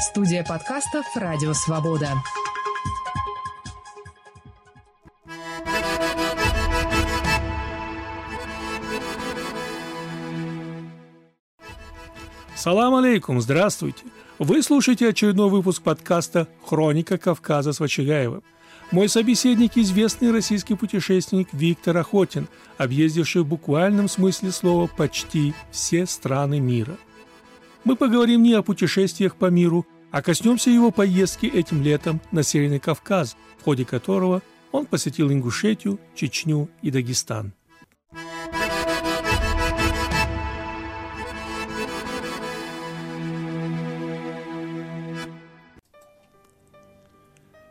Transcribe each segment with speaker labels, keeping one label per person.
Speaker 1: Студия подкастов «Радио Свобода».
Speaker 2: Салам алейкум, здравствуйте! Вы слушаете очередной выпуск подкаста «Хроника Кавказа» с Вачигаевым. Мой собеседник – известный российский путешественник Виктор Охотин, объездивший в буквальном смысле слова почти все страны мира. Мы поговорим не о путешествиях по миру, а коснемся его поездки этим летом на Северный Кавказ, в ходе которого он посетил Ингушетию, Чечню и Дагестан.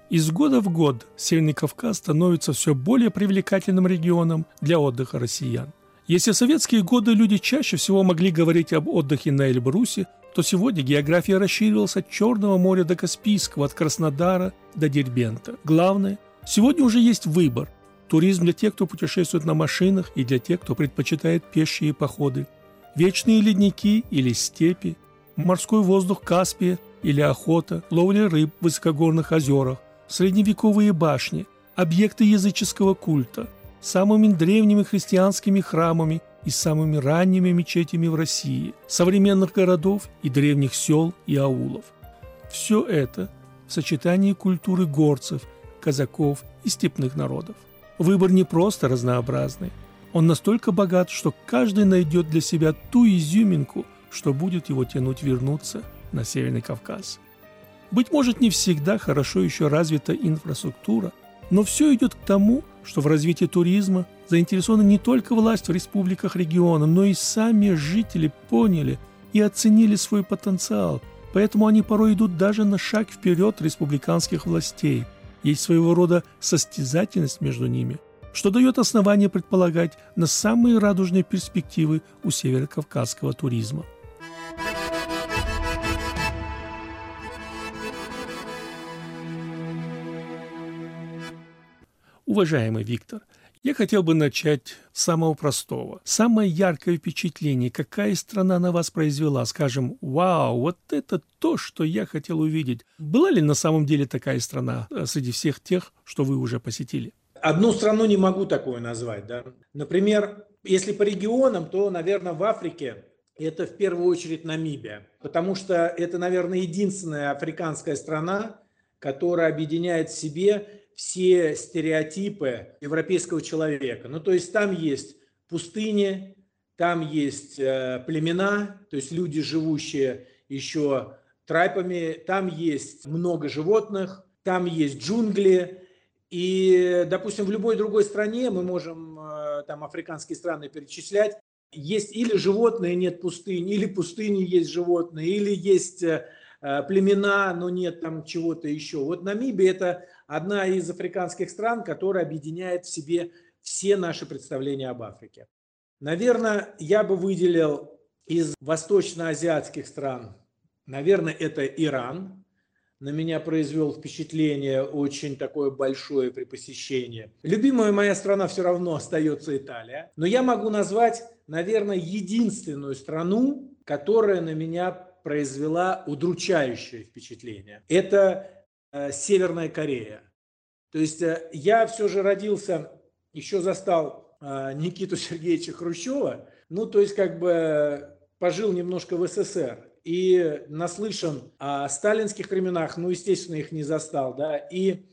Speaker 2: Из года в год Северный Кавказ становится все более привлекательным регионом для отдыха россиян. Если в советские годы люди чаще всего могли говорить об отдыхе на Эльбрусе, то сегодня география расширилась от Черного моря до Каспийского, от Краснодара до Дербента. Главное, сегодня уже есть выбор. Туризм для тех, кто путешествует на машинах, и для тех, кто предпочитает пешие походы. Вечные ледники или степи, морской воздух Каспия или охота, ловля рыб в высокогорных озерах, средневековые башни, объекты языческого культа, самыми древними христианскими храмами и самыми ранними мечетями в России, современных городов и древних сел и аулов. Все это в сочетании культуры горцев, казаков и степных народов. Выбор не просто разнообразный, он настолько богат, что каждый найдет для себя ту изюминку, что будет его тянуть вернуться на Северный Кавказ. Быть может, не всегда хорошо еще развита инфраструктура, но все идет к тому, что в развитии туризма заинтересованы не только власть в республиках региона, но и сами жители поняли и оценили свой потенциал, поэтому они порой идут даже на шаг вперед республиканских властей. Есть своего рода состязательность между ними, что дает основание предполагать на самые радужные перспективы у северокавказского туризма. Уважаемый Виктор, я хотел бы начать с самого простого. Самое яркое впечатление, какая страна на вас произвела, скажем, вау, вот это то, что я хотел увидеть. Была ли на самом деле такая страна э, среди всех тех, что вы уже посетили?
Speaker 3: Одну страну не могу такое назвать. Да? Например, если по регионам, то, наверное, в Африке это в первую очередь Намибия, потому что это, наверное, единственная африканская страна, которая объединяет в себе все стереотипы европейского человека. Ну, то есть там есть пустыни, там есть э, племена, то есть люди, живущие еще трайпами, там есть много животных, там есть джунгли. И, допустим, в любой другой стране мы можем э, там африканские страны перечислять. Есть или животные, нет пустыни, или пустыни есть животные, или есть э, племена, но нет там чего-то еще. Вот Намибия – это одна из африканских стран, которая объединяет в себе все наши представления об Африке. Наверное, я бы выделил из восточноазиатских стран, наверное, это Иран. На меня произвел впечатление очень такое большое при посещении. Любимая моя страна все равно остается Италия. Но я могу назвать, наверное, единственную страну, которая на меня произвела удручающее впечатление. Это Северная Корея. То есть э, я все же родился, еще застал э, Никиту Сергеевича Хрущева, ну, то есть как бы пожил немножко в СССР и наслышан о сталинских временах, ну, естественно, их не застал, да, и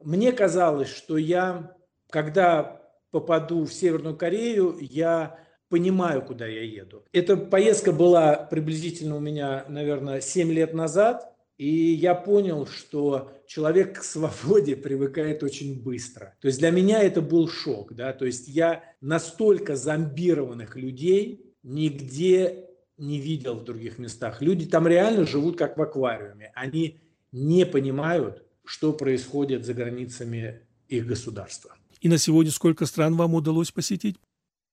Speaker 3: мне казалось, что я, когда попаду в Северную Корею, я понимаю, куда я еду. Эта поездка была приблизительно у меня, наверное, 7 лет назад, и я понял, что человек к свободе привыкает очень быстро. То есть для меня это был шок. Да? То есть я настолько зомбированных людей нигде не видел в других местах. Люди там реально живут как в аквариуме. Они не понимают, что происходит за границами их государства.
Speaker 2: И на сегодня сколько стран вам удалось посетить?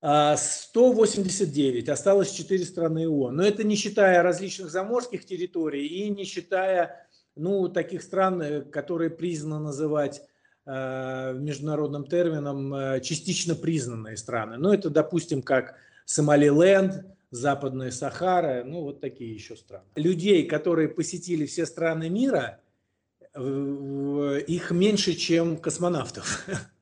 Speaker 3: 189, а, осталось 4 страны ООН. Но это не считая различных заморских территорий и не считая ну, таких стран, э, которые признаны называть э, международным термином э, частично признанные страны. Ну, это, допустим, как Сомалиленд, Западная Сахара, ну вот такие еще страны. Людей, которые посетили все страны мира, их меньше, чем космонавтов.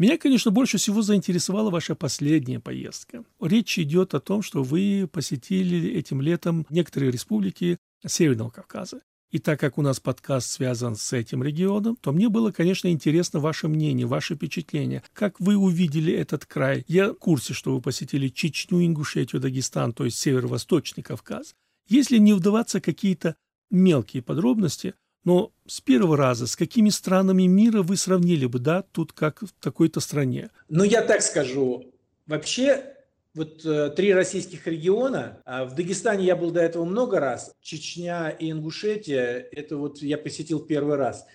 Speaker 2: Меня, конечно, больше всего заинтересовала ваша последняя поездка. Речь идет о том, что вы посетили этим летом некоторые республики Северного Кавказа. И так как у нас подкаст связан с этим регионом, то мне было, конечно, интересно ваше мнение, ваше впечатление. Как вы увидели этот край? Я в курсе, что вы посетили Чечню, Ингушетию, Дагестан, то есть северо-восточный Кавказ. Если не вдаваться какие-то мелкие подробности, но с первого раза, с какими странами мира вы сравнили бы, да, тут как в такой-то стране?
Speaker 3: Ну, я так скажу. Вообще, вот э, три российских региона. А в Дагестане я был до этого много раз. Чечня и Ингушетия – это вот я посетил первый раз.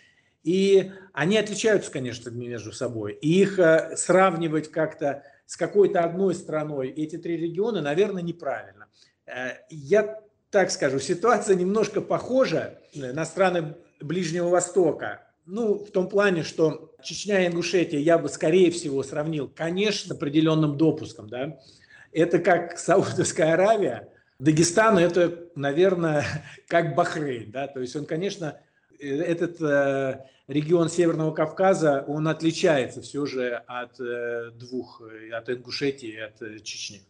Speaker 3: И они отличаются, конечно, между собой. И их э, сравнивать как-то с какой-то одной страной, эти три региона, наверное, неправильно. Э, я так скажу, ситуация немножко похожа на страны Ближнего Востока. Ну, в том плане, что Чечня и Ингушетия я бы, скорее всего, сравнил, конечно, с определенным допуском. Да? Это как Саудовская Аравия. Дагестан – это, наверное, как Бахрейн. Да? То есть он, конечно, этот э, регион Северного Кавказа, он отличается все же от э, двух, от Ингушетии и от э, Чечни.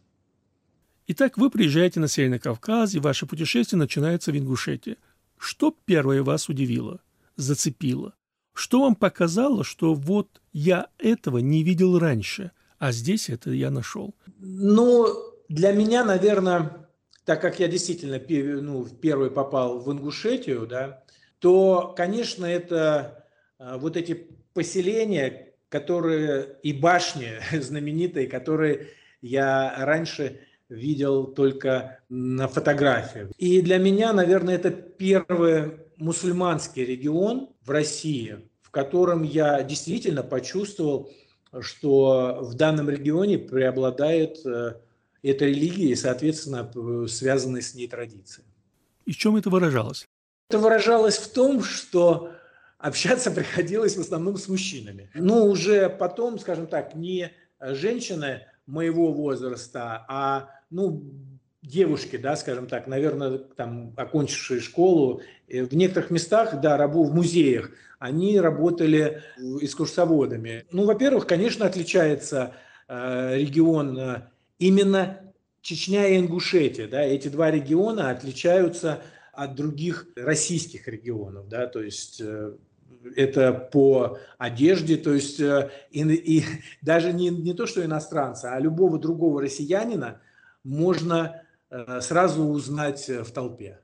Speaker 2: Итак, вы приезжаете на Северный Кавказ, и ваше путешествие начинается в Ингушетии. Что первое вас удивило, зацепило? Что вам показало, что вот я этого не видел раньше, а здесь это я нашел?
Speaker 3: Ну, для меня, наверное, так как я действительно ну, первый попал в Ингушетию, да, то, конечно, это а, вот эти поселения, которые и башни знаменитые, которые я раньше видел только на фотографиях. И для меня, наверное, это первый мусульманский регион в России, в котором я действительно почувствовал, что в данном регионе преобладает э, эта религия и, соответственно, связанные с ней традиции.
Speaker 2: И в чем это выражалось?
Speaker 3: Это выражалось в том, что общаться приходилось в основном с мужчинами. Но уже потом, скажем так, не женщины моего возраста, а ну, девушки, да, скажем так, наверное, там, окончившие школу, э, в некоторых местах, да, рабу в музеях, они работали экскурсоводами. Ну, во-первых, конечно, отличается э, регион э, именно Чечня и Ингушетия, да, эти два региона отличаются от других российских регионов, да, то есть э, это по одежде, то есть э, и, и даже не, не то, что иностранца, а любого другого россиянина можно э, сразу узнать в толпе.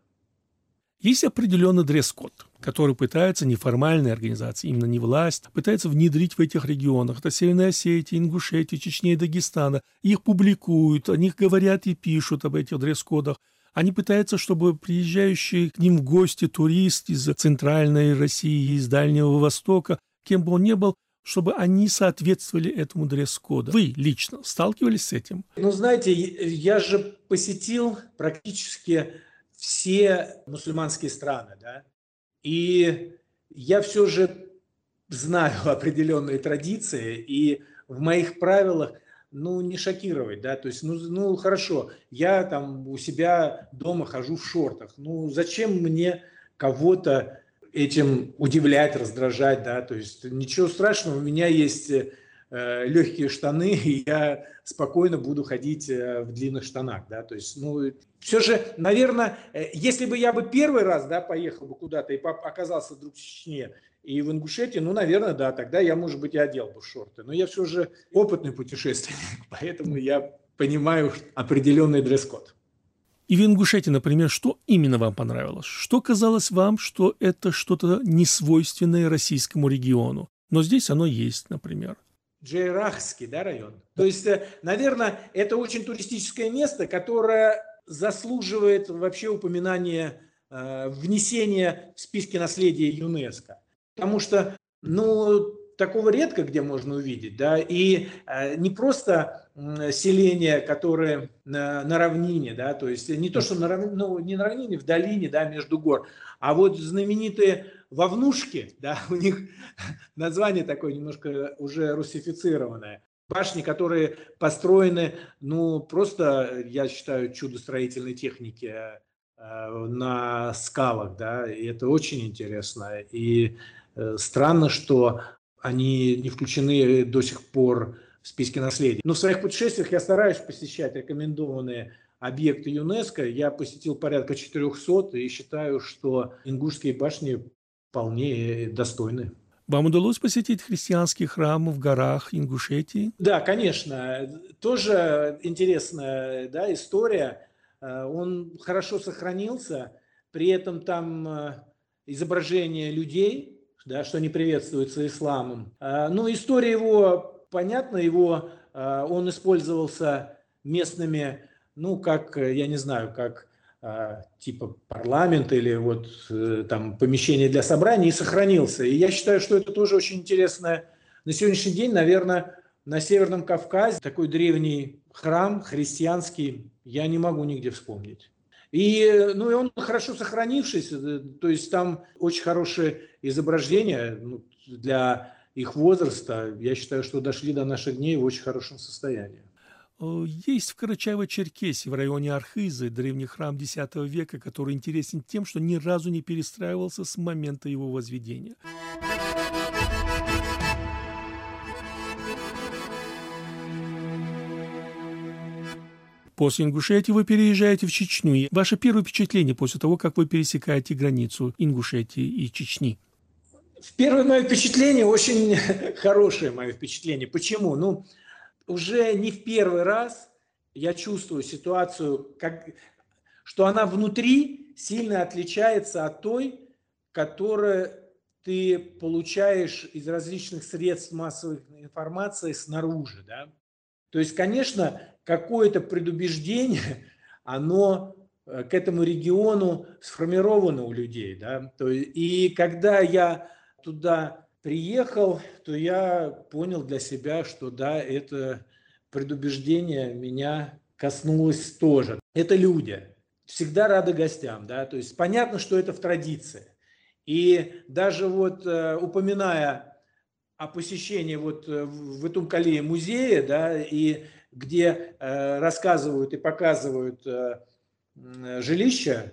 Speaker 2: Есть определенный дресс-код, который пытается неформальные организации, именно не власть, пытается внедрить в этих регионах. Это Северная Осетия, Ингушетия, Чечня и Дагестана. Их публикуют, о них говорят и пишут об этих дресс-кодах. Они пытаются, чтобы приезжающий к ним в гости турист из Центральной России, из Дальнего Востока, кем бы он ни был, чтобы они соответствовали этому дресс-коду. Вы лично сталкивались с этим?
Speaker 3: Ну, знаете, я же посетил практически все мусульманские страны, да, и я все же знаю определенные традиции, и в моих правилах ну, не шокировать, да, то есть, ну, ну, хорошо, я там у себя дома хожу в шортах, ну, зачем мне кого-то этим удивлять, раздражать, да, то есть ничего страшного, у меня есть э, легкие штаны, и я спокойно буду ходить э, в длинных штанах, да, то есть, ну, все же, наверное, э, если бы я бы первый раз, да, поехал бы куда-то и оказался вдруг в Чечне, и в Ингушетии, ну, наверное, да, тогда я, может быть, и одел бы шорты. Но я все же опытный путешественник, поэтому я понимаю определенный дресс-код.
Speaker 2: И в Ингушетии, например, что именно вам понравилось? Что казалось вам, что это что-то несвойственное российскому региону? Но здесь оно есть, например.
Speaker 3: Джейрахский да, район. То есть, э, наверное, это очень туристическое место, которое заслуживает вообще упоминания, э, внесения в списки наследия ЮНЕСКо. Потому что, ну, такого редко где можно увидеть, да, и э, не просто селения, которые на, на равнине, да, то есть не то, что на равнине, ну, не на равнине, в долине, да, между гор, а вот знаменитые вовнушки, да, у них название такое немножко уже русифицированное, башни, которые построены, ну, просто, я считаю, чудо-строительной техники э, на скалах, да, и это очень интересно. И э, странно, что они не включены до сих пор в списке наследия. Но в своих путешествиях я стараюсь посещать рекомендованные объекты ЮНЕСКО. Я посетил порядка 400 и считаю, что ингушские башни вполне достойны.
Speaker 2: Вам удалось посетить христианский храм в горах Ингушетии?
Speaker 3: Да, конечно. Тоже интересная да, история. Э, он хорошо сохранился, при этом там э, изображение людей, да, что не приветствуется исламом. Э, ну, история его понятна, его, он использовался местными, ну, как, я не знаю, как а, типа парламент или вот э, там помещение для собраний и сохранился. И я считаю, что это тоже очень интересно. На сегодняшний день, наверное, на Северном Кавказе такой древний храм христианский я не могу нигде вспомнить. И, ну, и он хорошо сохранившийся, э, то есть там очень хорошее изображение ну, для их возраста. Я считаю, что дошли до наших дней в очень хорошем состоянии.
Speaker 2: Э, есть в Карачаево-Черкесии, в районе Архизы, древний храм X века, который интересен тем, что ни разу не перестраивался с момента его возведения. После Ингушетии вы переезжаете в Чечню. Ваше первое впечатление после того, как вы пересекаете границу Ингушетии и Чечни?
Speaker 3: Первое мое впечатление, очень хорошее мое впечатление. Почему? Ну, уже не в первый раз я чувствую ситуацию, как, что она внутри сильно отличается от той, которую ты получаешь из различных средств массовой информации снаружи. Да? То есть, конечно, какое-то предубеждение, оно э, к этому региону сформировано у людей. Да? То, и когда я туда приехал, то я понял для себя, что да, это предубеждение меня коснулось тоже. Это люди, всегда рады гостям, да, то есть понятно, что это в традиции. И даже вот э, упоминая о посещении вот э, в этом Калее музея, да, и где э, рассказывают и показывают жилища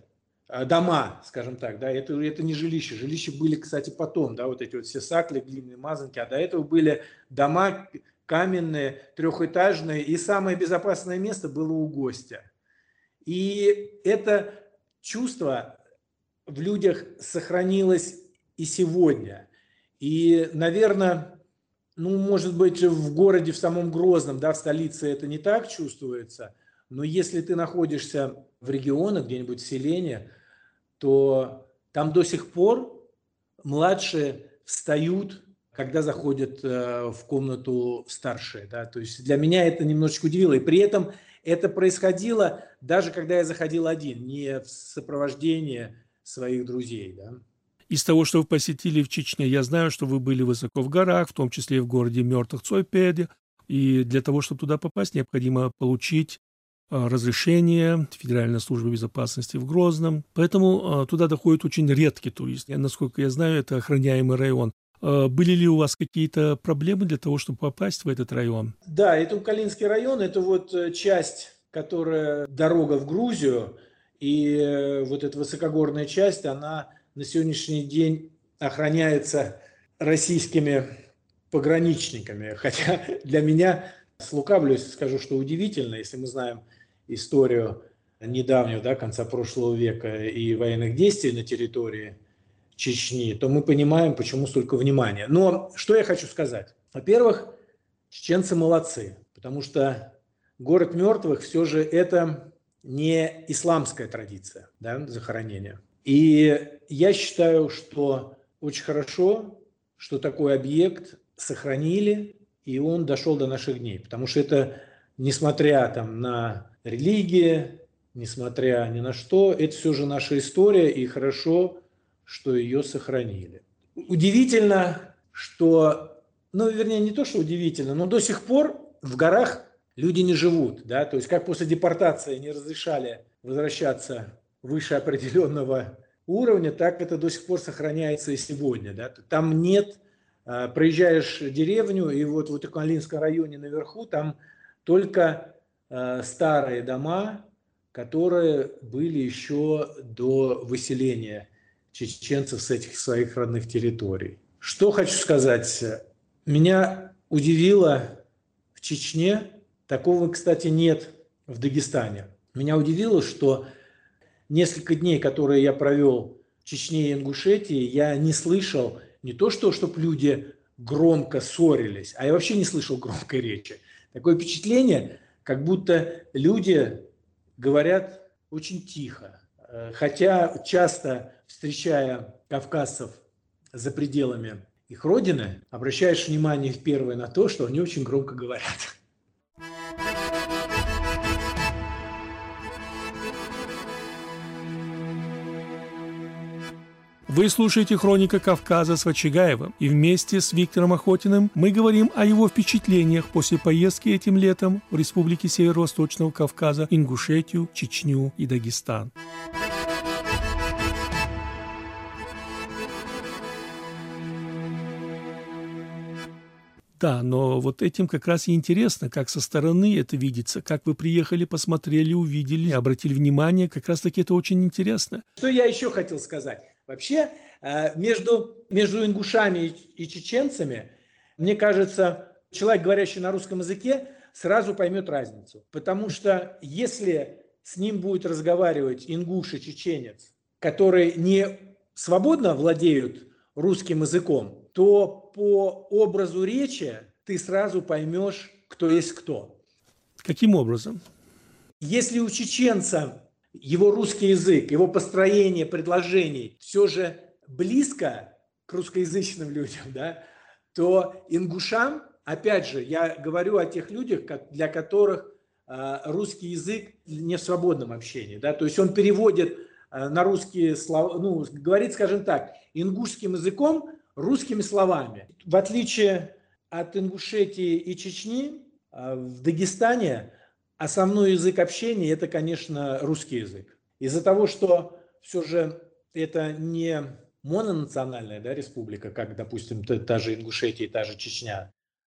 Speaker 3: дома, скажем так, да, это, это не жилище. Жилища были, кстати, потом, да, вот эти вот все сакли, глиняные мазанки, а до этого были дома каменные, трехэтажные, и самое безопасное место было у гостя. И это чувство в людях сохранилось и сегодня. И, наверное, ну, может быть, в городе, в самом Грозном, да, в столице это не так чувствуется, но если ты находишься в регионах, где-нибудь в селении, то там до сих пор младшие встают, когда заходят э, в комнату старшие. Да? То есть для меня это немножечко удивило. И при этом это происходило даже когда я заходил один, не в сопровождении своих друзей. Да?
Speaker 2: Из того, что вы посетили в Чечне, я знаю, что вы были высоко в горах, в том числе и в городе мертвых Цойпеде. И для того, чтобы туда попасть, необходимо получить разрешение Федеральной службы безопасности в Грозном. Поэтому а, туда доходят очень редкие туристы. Насколько я знаю, это охраняемый район. А, были ли у вас какие-то проблемы для того, чтобы попасть в этот район?
Speaker 3: Да, это Укалинский район, это вот э, часть, которая дорога в Грузию, и э, вот эта высокогорная часть, она на сегодняшний день охраняется российскими пограничниками. Хотя для меня, слукавлюсь, скажу, что удивительно, если мы знаем историю недавнего, да, конца прошлого века и военных действий на территории Чечни, то мы понимаем, почему столько внимания. Но что я хочу сказать? Во-первых, чеченцы молодцы, потому что город мертвых все же это не исламская традиция да, захоронения. И я считаю, что очень хорошо, что такой объект сохранили, и он дошел до наших дней, потому что это, несмотря там, на религия, несмотря ни на что, это все же наша история, и хорошо, что ее сохранили. Удивительно, что, ну, вернее, не то, что удивительно, но до сих пор в горах люди не живут, да, то есть как после депортации не разрешали возвращаться выше определенного уровня, так это до сих пор сохраняется и сегодня, да, там нет э, проезжаешь деревню, и вот в Утыкалинском районе наверху там только старые дома, которые были еще до выселения чеченцев с этих своих родных территорий. Что хочу сказать. Меня удивило в Чечне, такого, кстати, нет в Дагестане. Меня удивило, что несколько дней, которые я провел в Чечне и Ингушетии, я не слышал не то, что чтобы люди громко ссорились, а я вообще не слышал громкой речи. Такое впечатление, как будто люди говорят очень тихо. Хотя часто, встречая кавказцев за пределами их родины, обращаешь внимание в первое на то, что они очень громко говорят.
Speaker 2: Вы слушаете «Хроника Кавказа» с Вачигаевым, и вместе с Виктором Охотиным мы говорим о его впечатлениях после поездки этим летом в республике Северо-Восточного Кавказа, Ингушетию, Чечню и Дагестан. Да, но вот этим как раз и интересно, как со стороны это видится, как вы приехали, посмотрели, увидели, обратили внимание, как раз-таки это очень интересно.
Speaker 3: Что я еще хотел сказать? Вообще, э, между, между ингушами и чеченцами, мне кажется, человек, говорящий на русском языке, сразу поймет разницу. Потому что если с ним будет разговаривать ингуш и чеченец, которые не свободно владеют русским языком, то по образу речи ты сразу поймешь, кто есть кто.
Speaker 2: Каким образом?
Speaker 3: Если у чеченца его русский язык, его построение предложений все же близко к русскоязычным людям, да, то ингушам, опять же, я говорю о тех людях, для которых а, русский язык не в свободном общении, да, то есть он переводит а, на русские слова, ну, говорит, скажем так, ингушским языком русскими словами. В отличие от Ингушетии и Чечни, а, в Дагестане основной язык общения – это, конечно, русский язык. Из-за того, что все же это не мононациональная да, республика, как, допустим, та, та же Ингушетия и та же Чечня,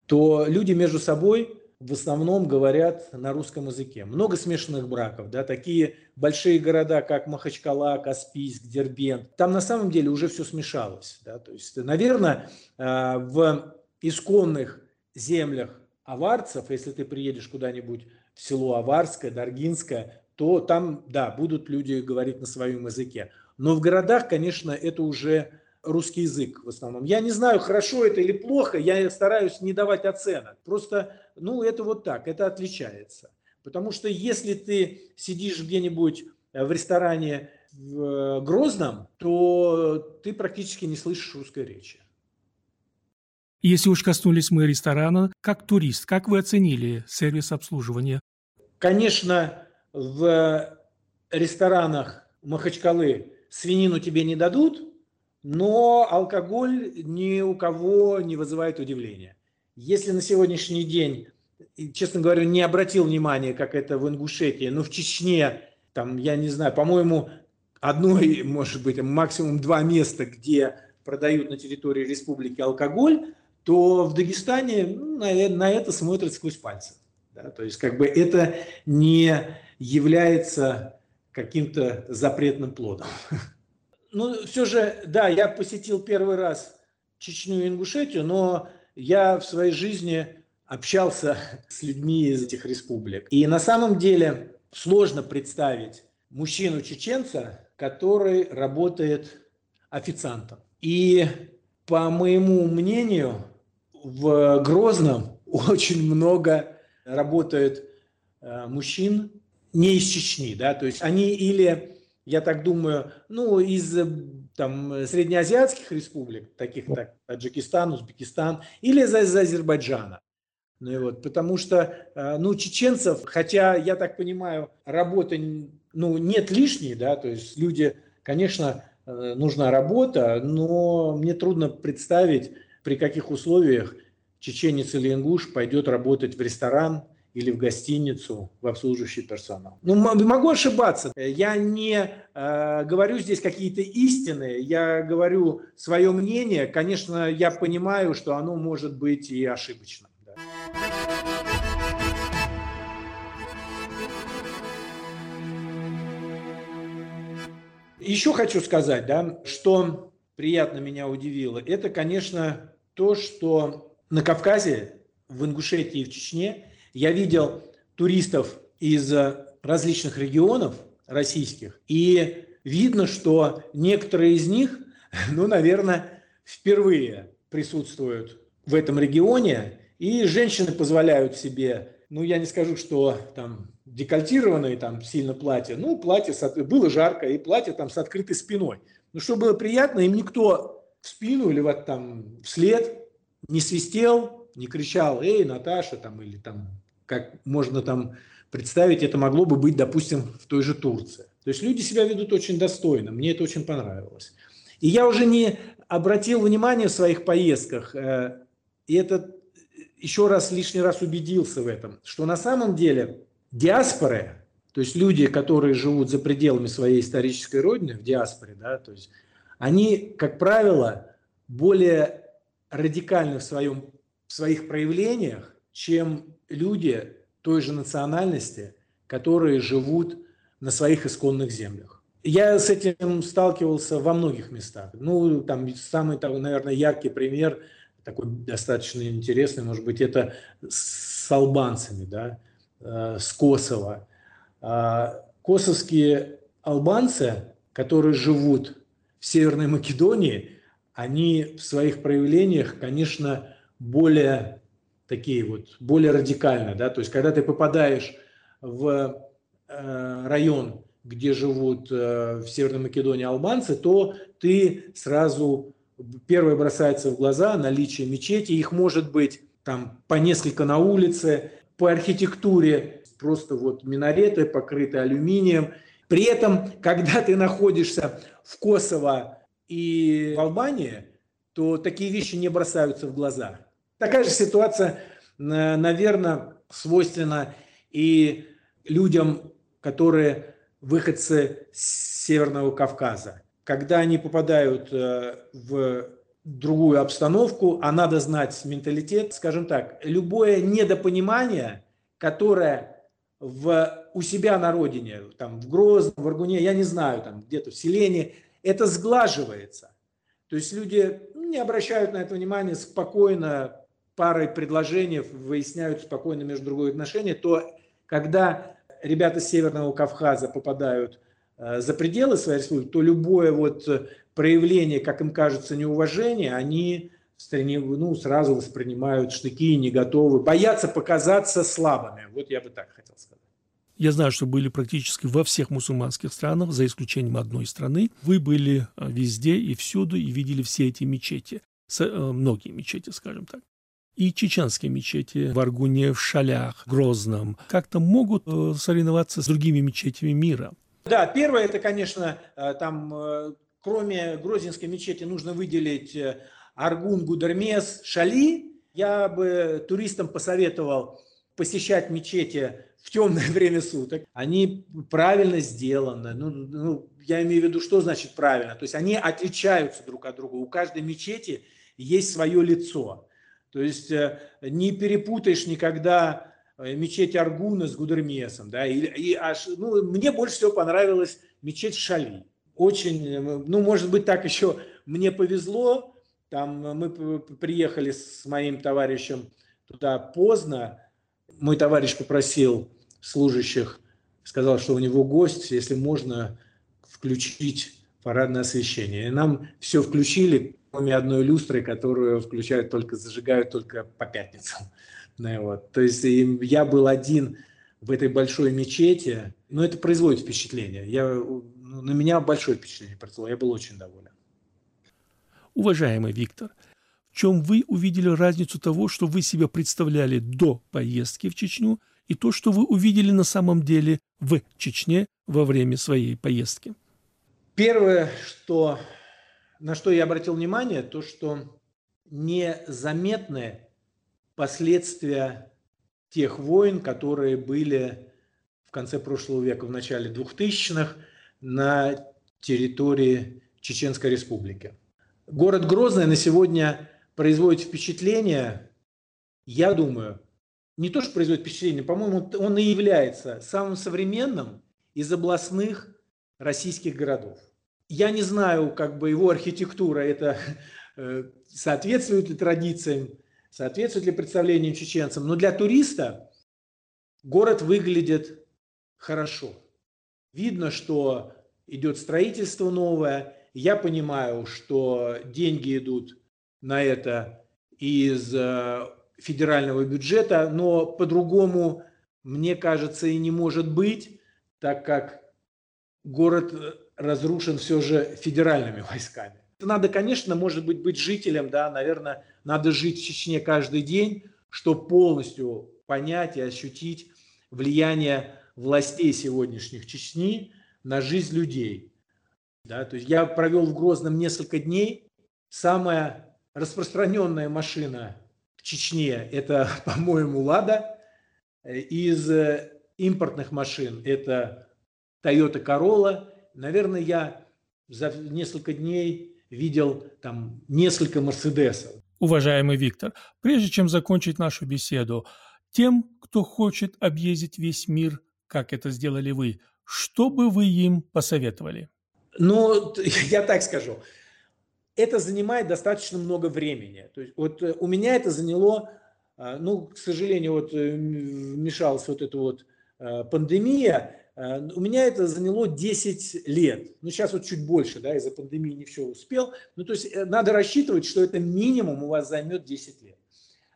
Speaker 3: то люди между собой в основном говорят на русском языке. Много смешанных браков, да, такие большие города, как Махачкала, Каспийск, Дербент. Там на самом деле уже все смешалось. Да, то есть, наверное, а, в исконных землях аварцев, если ты приедешь куда-нибудь село Аварское, Даргинское, то там, да, будут люди говорить на своем языке. Но в городах, конечно, это уже русский язык в основном. Я не знаю, хорошо это или плохо, я стараюсь не давать оценок. Просто, ну, это вот так, это отличается. Потому что если ты сидишь где-нибудь в ресторане в Грозном, то ты практически не слышишь русской речи.
Speaker 2: Если уж коснулись мы ресторана, как турист, как вы оценили сервис обслуживания?
Speaker 3: Конечно, в ресторанах Махачкалы свинину тебе не дадут, но алкоголь ни у кого не вызывает удивления. Если на сегодняшний день, честно говоря, не обратил внимания, как это в Ингушетии, но в Чечне, там, я не знаю, по-моему, одно, может быть, максимум два места, где продают на территории республики алкоголь, то в Дагестане ну, на, на это смотрят сквозь пальцы. Да? То есть как бы это не является каким-то запретным плодом. Ну, все же, да, я посетил первый раз Чечню и Ингушетию, но я в своей жизни общался с людьми из этих республик. И на самом деле сложно представить мужчину-чеченца, который работает официантом. И по моему мнению, в Грозном очень много работает э, мужчин не из Чечни, да, то есть они или, я так думаю, ну, из там среднеазиатских республик, таких как Таджикистан, Узбекистан, или из, из Азербайджана. Ну и вот, потому что, э, ну, чеченцев, хотя, я так понимаю, работы, ну, нет лишней, да, то есть люди, конечно, э, нужна работа, но мне трудно представить, при каких условиях чеченец или ингуш пойдет работать в ресторан или в гостиницу, в обслуживающий персонал. Ну, могу ошибаться. Я не э, говорю здесь какие-то истины, я говорю свое мнение. Конечно, я понимаю, что оно может быть и ошибочным. Да. Еще хочу сказать, да, что приятно меня удивило, это, конечно, то, что на Кавказе, в Ингушетии и в Чечне я видел туристов из различных регионов российских, и видно, что некоторые из них, ну, наверное, впервые присутствуют в этом регионе, и женщины позволяют себе, ну, я не скажу, что там декольтированные там сильно платья, ну, платье, было жарко, и платье там с открытой спиной. Ну, что было приятно, им никто в спину или вот там вслед не свистел, не кричал, эй, Наташа, там, или там, как можно там представить, это могло бы быть, допустим, в той же Турции. То есть люди себя ведут очень достойно, мне это очень понравилось. И я уже не обратил внимания в своих поездках, э, и это еще раз, лишний раз убедился в этом, что на самом деле диаспоры, то есть люди, которые живут за пределами своей исторической родины, в диаспоре, да, то есть они, как правило, более радикальны в, своем, в своих проявлениях, чем люди той же национальности, которые живут на своих исконных землях. Я с этим сталкивался во многих местах. Ну, там самый, наверное, яркий пример, такой достаточно интересный, может быть, это с албанцами, да, э, с Косово. А, косовские албанцы, которые живут в Северной Македонии, они в своих проявлениях, конечно, более такие вот, более радикальные, да, то есть когда ты попадаешь в э, район, где живут э, в Северной Македонии албанцы, то ты сразу, первое бросается в глаза наличие мечети, их может быть там по несколько на улице, по архитектуре. Просто вот минареты, покрыты алюминием. При этом, когда ты находишься в Косово и в Албании, то такие вещи не бросаются в глаза. Такая же ситуация, наверное, свойственна и людям, которые выходцы с Северного Кавказа. Когда они попадают э, в другую обстановку, а надо знать менталитет, скажем так, любое недопонимание, которое в, у себя на родине, там, в Грозном, в Аргуне, я не знаю, там, где-то в селении, это сглаживается. То есть люди не обращают на это внимания, спокойно парой предложений выясняют спокойно между другой отношения, то когда ребята с Северного Кавказа попадают э, за пределы своей республики, то любое вот проявление, как им кажется, неуважения, они ну, сразу воспринимают штыки, не готовы, боятся показаться слабыми. Вот я бы так хотел сказать.
Speaker 2: Я знаю, что были практически во всех мусульманских странах, за исключением одной страны. Вы были а, везде и всюду и видели все эти мечети, э, многие мечети, скажем так. И чеченские мечети в Аргуне, в Шалях, Грозном как-то могут э, соревноваться с другими мечетями мира.
Speaker 3: Да, первое, это, конечно, э, там, кроме Грозненской мечети, нужно выделить Аргун, Гудермес, Шали. Я бы туристам посоветовал посещать мечети в темное время суток, они правильно сделаны. Ну, ну, я имею в виду, что значит правильно. То есть они отличаются друг от друга. У каждой мечети есть свое лицо. То есть э, не перепутаешь никогда э, мечеть Аргуна с Гудермесом. Да? И, и аж, ну, мне больше всего понравилась мечеть Шали. Очень, э, ну, может быть, так еще мне повезло. Там мы приехали с моим товарищем туда поздно, мой товарищ попросил служащих, сказал, что у него гость, если можно включить парадное освещение. И нам все включили, кроме одной люстры, которую включают только, зажигают только по пятницам. Ну, вот. То есть я был один в этой большой мечети, но это производит впечатление. Я, ну, на меня большое впечатление произвело, я был очень доволен.
Speaker 2: Уважаемый Виктор, чем вы увидели разницу того, что вы себя представляли до поездки в Чечню, и то, что вы увидели на самом деле в Чечне во время своей поездки?
Speaker 3: Первое, что, на что я обратил внимание, то, что незаметны последствия тех войн, которые были в конце прошлого века, в начале 2000-х на территории Чеченской Республики. Город Грозный на сегодня производит впечатление, я думаю, не то, что производит впечатление, по-моему, он и является самым современным из областных российских городов. Я не знаю, как бы его архитектура, это э, соответствует ли традициям, соответствует ли представлениям чеченцам, но для туриста город выглядит хорошо. Видно, что идет строительство новое. Я понимаю, что деньги идут на это из э, федерального бюджета, но по-другому, мне кажется, и не может быть, так как город э, разрушен все же федеральными войсками. Надо, конечно, может быть, быть жителем, да, наверное, надо жить в Чечне каждый день, чтобы полностью понять и ощутить влияние властей сегодняшних Чечни на жизнь людей. Да, то есть я провел в Грозном несколько дней. Самая распространенная машина в Чечне – это, по-моему, «Лада». Из э, импортных машин – это Toyota Corolla. Наверное, я за несколько дней видел там несколько Мерседесов.
Speaker 2: Уважаемый Виктор, прежде чем закончить нашу беседу, тем, кто хочет объездить весь мир, как это сделали вы, что бы вы им посоветовали?
Speaker 3: Ну, я так скажу. Это занимает достаточно много времени. То есть вот э, у меня это заняло, а, ну, к сожалению, вот э, вмешалась вот эта вот э, пандемия, Э, у меня это заняло 10 лет. Ну, сейчас вот чуть больше, да, из-за пандемии не все успел. Ну, то есть э, надо рассчитывать, что это минимум у вас займет 10 лет.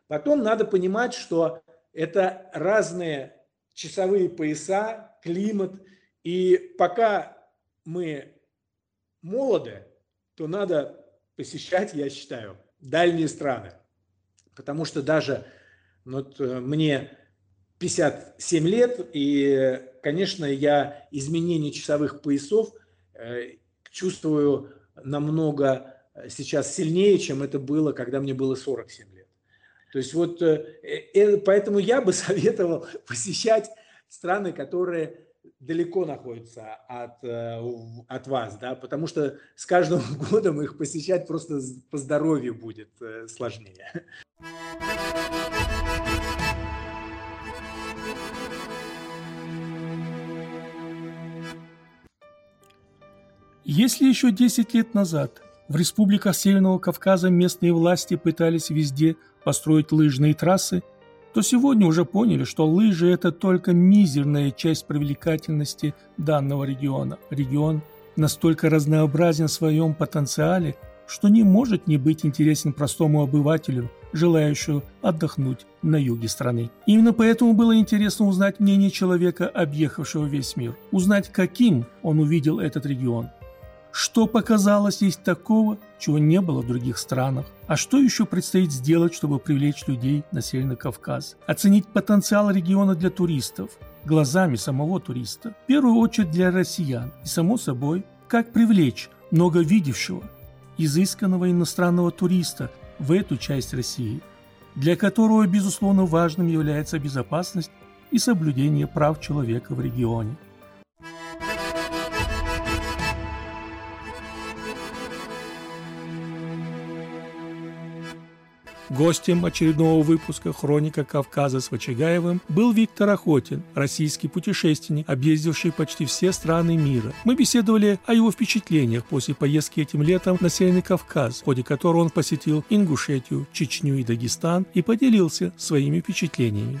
Speaker 3: Потом надо понимать, что это разные часовые пояса, климат. И пока мы молоды, то надо посещать, я считаю, дальние страны. Потому что даже вот э, мне 57 лет, и, конечно, я изменение часовых поясов э, чувствую намного э, сейчас сильнее, чем это было, когда мне было 47 лет. То есть вот поэтому я бы советовал посещать страны, которые далеко находятся от, от вас, да, потому что с каждым годом их посещать просто по здоровью будет сложнее.
Speaker 2: Если еще 10 лет назад в республиках Северного Кавказа местные власти пытались везде построить лыжные трассы, то сегодня уже поняли, что лыжи – это только мизерная часть привлекательности данного региона. Регион настолько разнообразен в своем потенциале, что не может не быть интересен простому обывателю, желающему отдохнуть на юге страны. Именно поэтому было интересно узнать мнение человека, объехавшего весь мир, узнать, каким он увидел этот регион – что показалось есть такого, чего не было в других странах? А что еще предстоит сделать, чтобы привлечь людей на Северный Кавказ? Оценить потенциал региона для туристов, глазами самого туриста. В первую очередь для россиян. И, само собой, как привлечь много видевшего, изысканного иностранного туриста в эту часть России, для которого, безусловно, важным является безопасность и соблюдение прав человека в регионе. Гостем очередного выпуска «Хроника Кавказа» с Вачагаевым был Виктор Охотин, российский путешественник, объездивший почти все страны мира. Мы беседовали о его впечатлениях после поездки этим летом на Северный Кавказ, в ходе которой он посетил Ингушетию, Чечню и Дагестан и поделился своими впечатлениями.